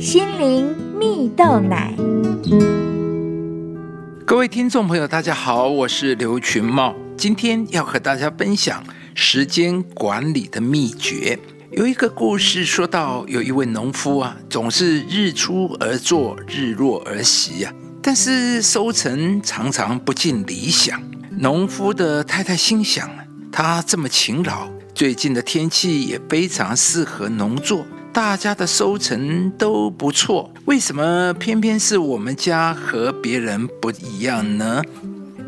心灵蜜豆奶。各位听众朋友，大家好，我是刘群茂，今天要和大家分享时间管理的秘诀。有一个故事说到，有一位农夫啊，总是日出而作，日落而息啊，但是收成常常不尽理想。农夫的太太心想，他这么勤劳。最近的天气也非常适合农作，大家的收成都不错，为什么偏偏是我们家和别人不一样呢？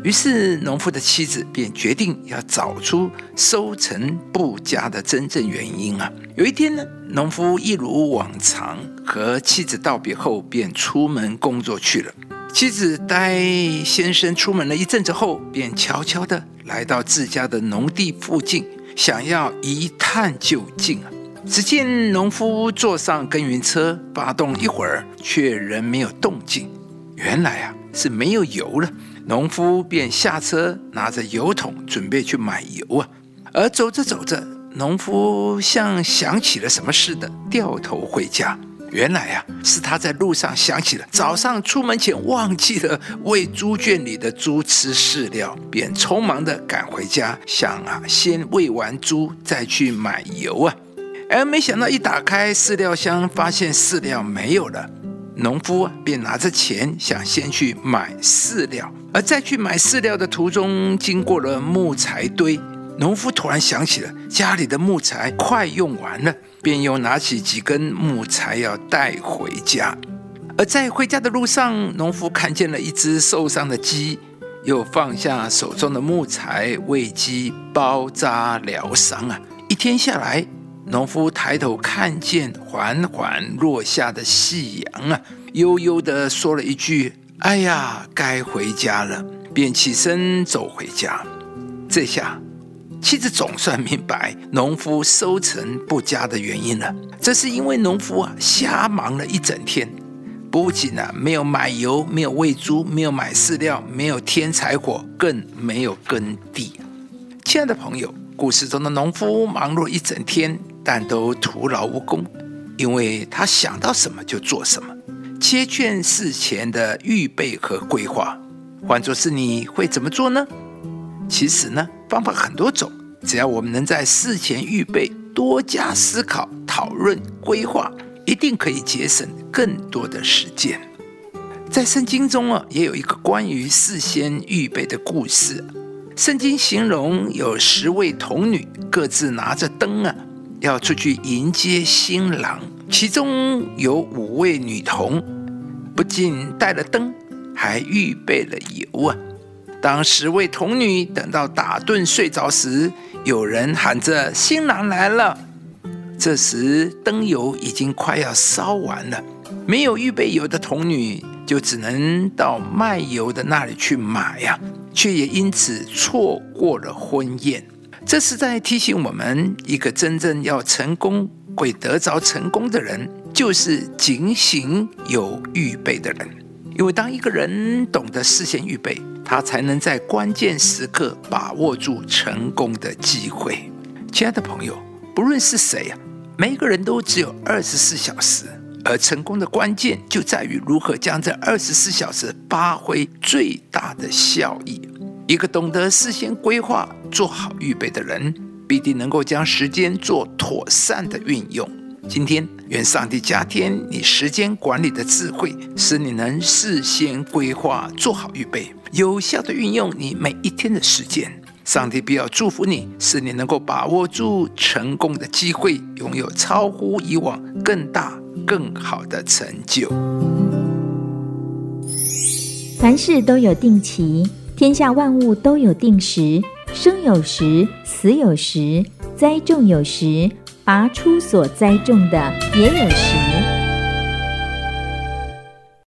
于是农夫的妻子便决定要找出收成不佳的真正原因啊。有一天呢，农夫一如往常和妻子道别后，便出门工作去了。妻子待先生出门了一阵子后，便悄悄地来到自家的农地附近。想要一探究竟啊！只见农夫坐上耕耘车，发动一会儿，却仍没有动静。原来啊，是没有油了。农夫便下车，拿着油桶，准备去买油啊。而走着走着，农夫像想起了什么似的，掉头回家。原来啊，是他在路上想起了早上出门前忘记了喂猪圈里的猪吃饲料，便匆忙地赶回家，想啊，先喂完猪再去买油啊。而没想到一打开饲料箱，发现饲料没有了。农夫，便拿着钱想先去买饲料，而在去买饲料的途中，经过了木材堆。农夫突然想起了家里的木材快用完了，便又拿起几根木材要带回家。而在回家的路上，农夫看见了一只受伤的鸡，又放下手中的木材为鸡包扎疗伤啊。一天下来，农夫抬头看见缓缓落下的夕阳啊，悠悠地说了一句：“哎呀，该回家了。”便起身走回家。这下。妻子总算明白农夫收成不佳的原因了。这是因为农夫啊瞎忙了一整天，不仅啊没有买油，没有喂猪，没有买饲料，没有添柴火，更没有耕地。亲爱的朋友，故事中的农夫忙碌一整天，但都徒劳无功，因为他想到什么就做什么，缺欠事前的预备和规划。换作是你会怎么做呢？其实呢，方法很多种，只要我们能在事前预备、多加思考、讨论、规划，一定可以节省更多的时间。在圣经中啊，也有一个关于事先预备的故事。圣经形容有十位童女，各自拿着灯啊，要出去迎接新郎。其中有五位女童，不仅带了灯，还预备了油啊。当十位童女等到打盹睡着时，有人喊着“新郎来了”。这时灯油已经快要烧完了，没有预备油的童女就只能到卖油的那里去买呀，却也因此错过了婚宴。这是在提醒我们，一个真正要成功、会得着成功的人，就是警醒有预备的人。因为当一个人懂得事先预备，他才能在关键时刻把握住成功的机会。亲爱的朋友，不论是谁呀，每个人都只有二十四小时，而成功的关键就在于如何将这二十四小时发挥最大的效益。一个懂得事先规划、做好预备的人，必定能够将时间做妥善的运用。今天，愿上帝加添你时间管理的智慧，使你能事先规划、做好预备。有效地运用你每一天的时间，上帝必要祝福你，使你能够把握住成功的机会，拥有超乎以往更大、更好的成就。凡事都有定期，天下万物都有定时，生有时，死有时，栽种有时，拔出所栽种的也有时。